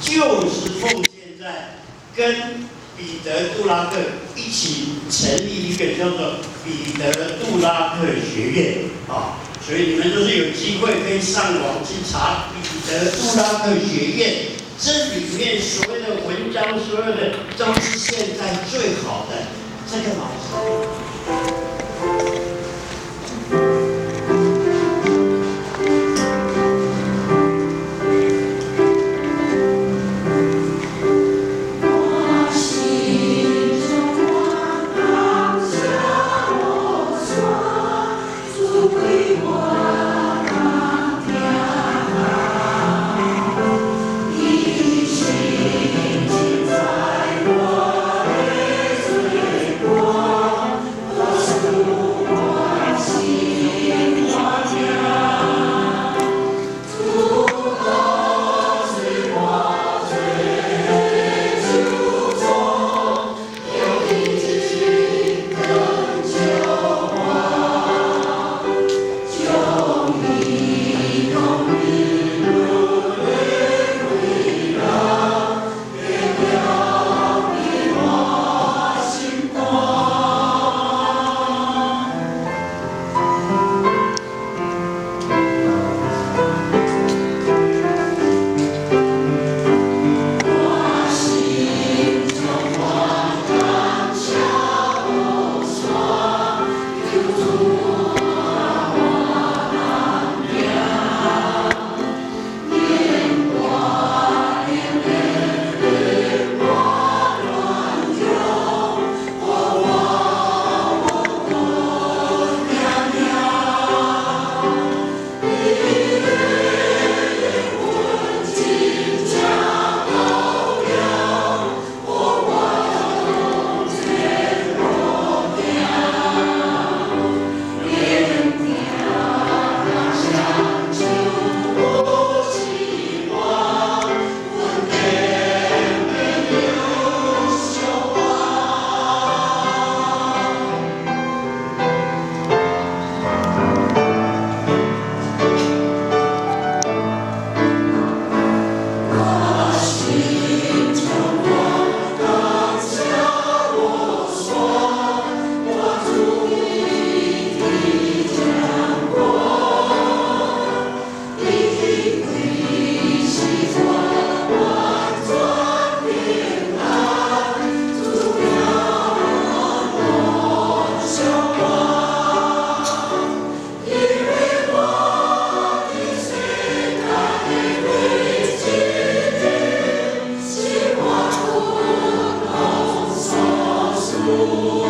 就是奉献在跟彼得杜拉克一起成立一个叫做彼得杜拉克学院。啊所以你们都是有机会可以上网去查彼得杜拉克学院这里面所有的文章所有的都是现在最好的这个老师 Oh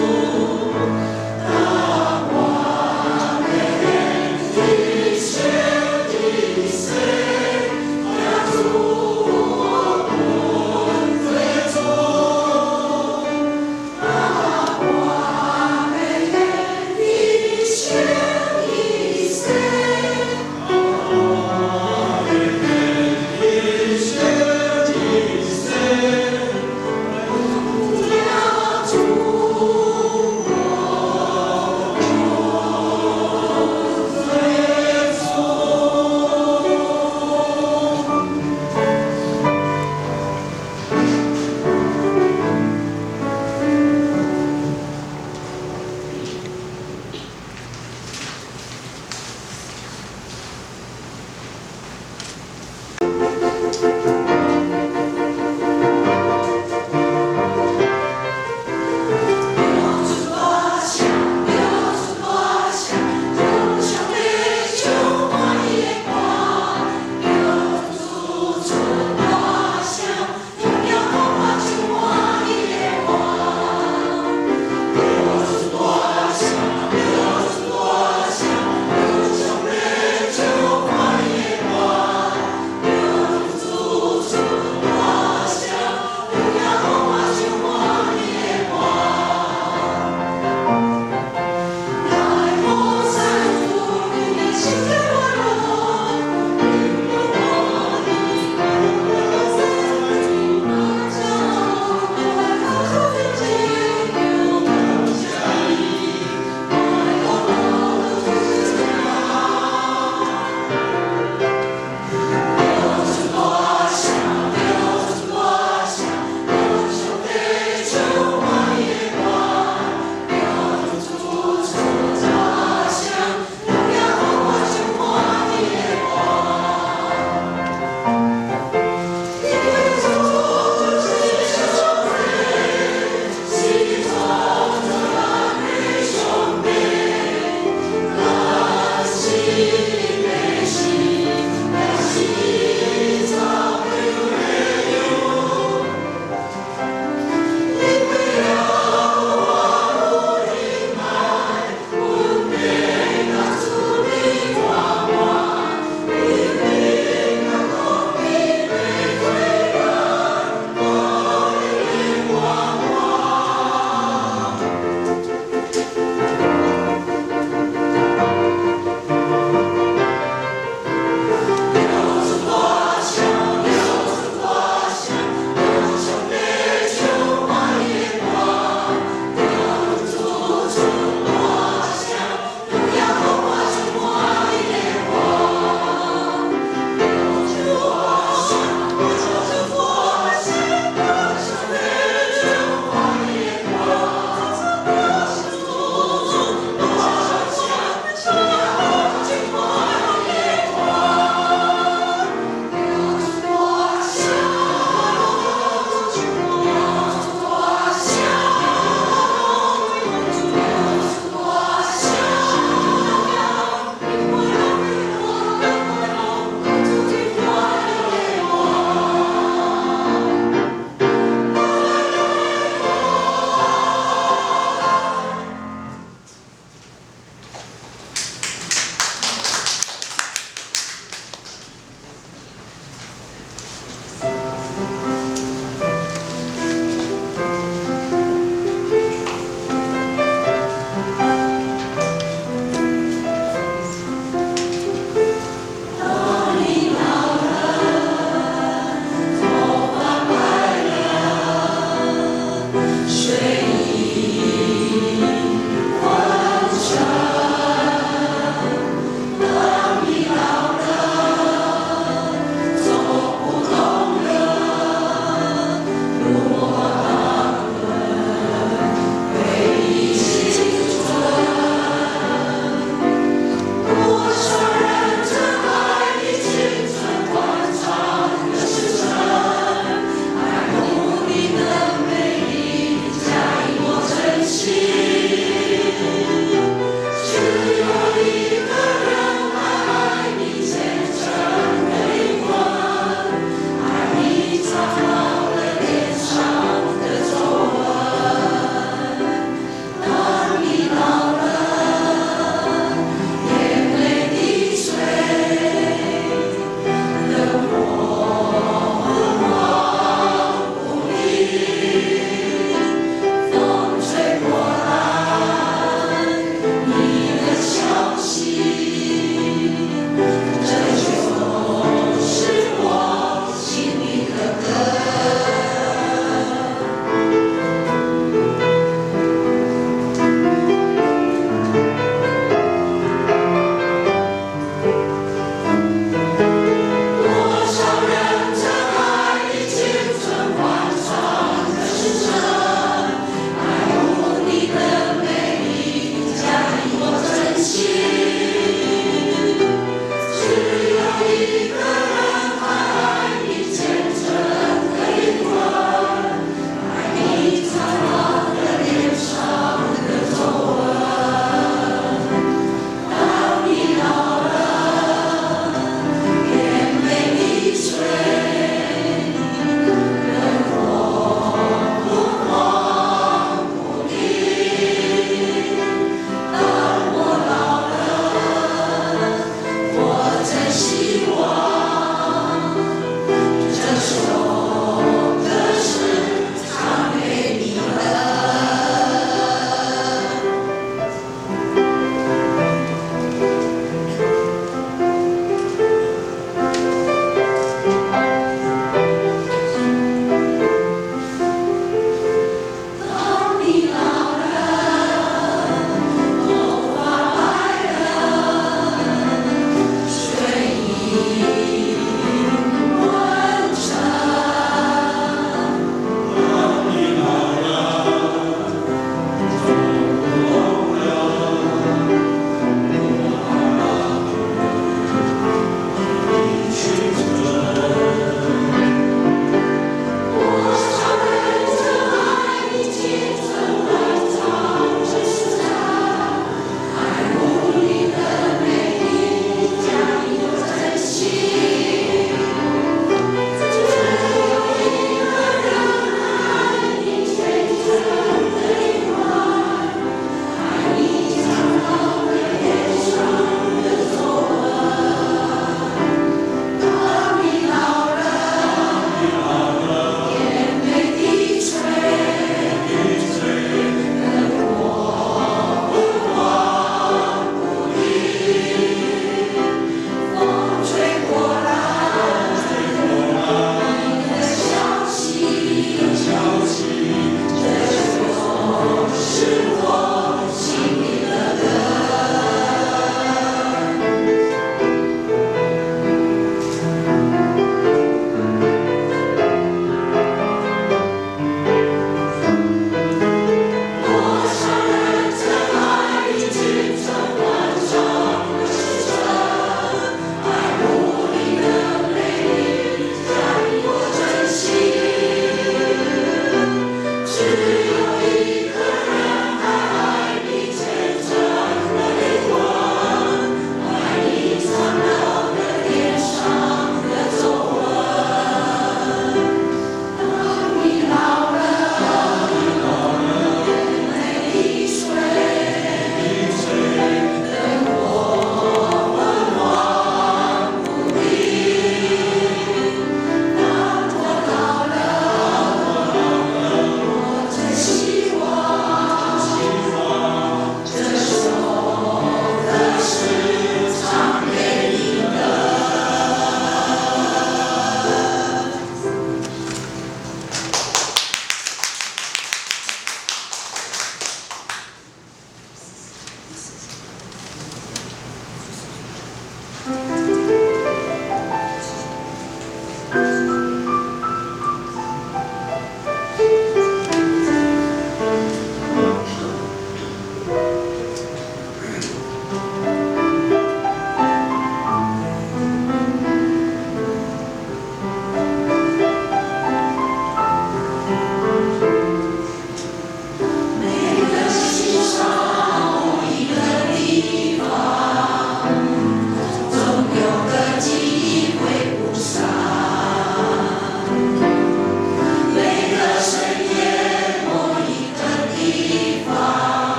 是我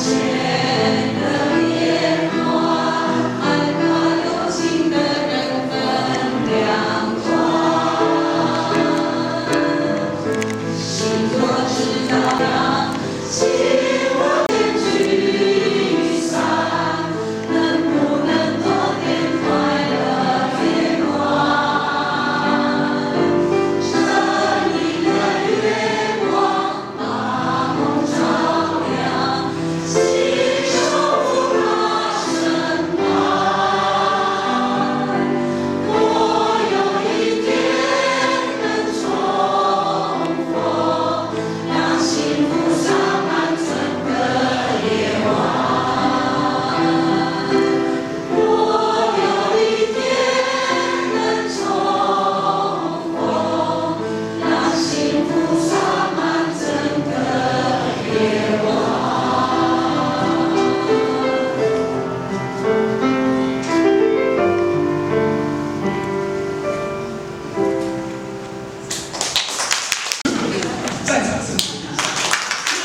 Senhor.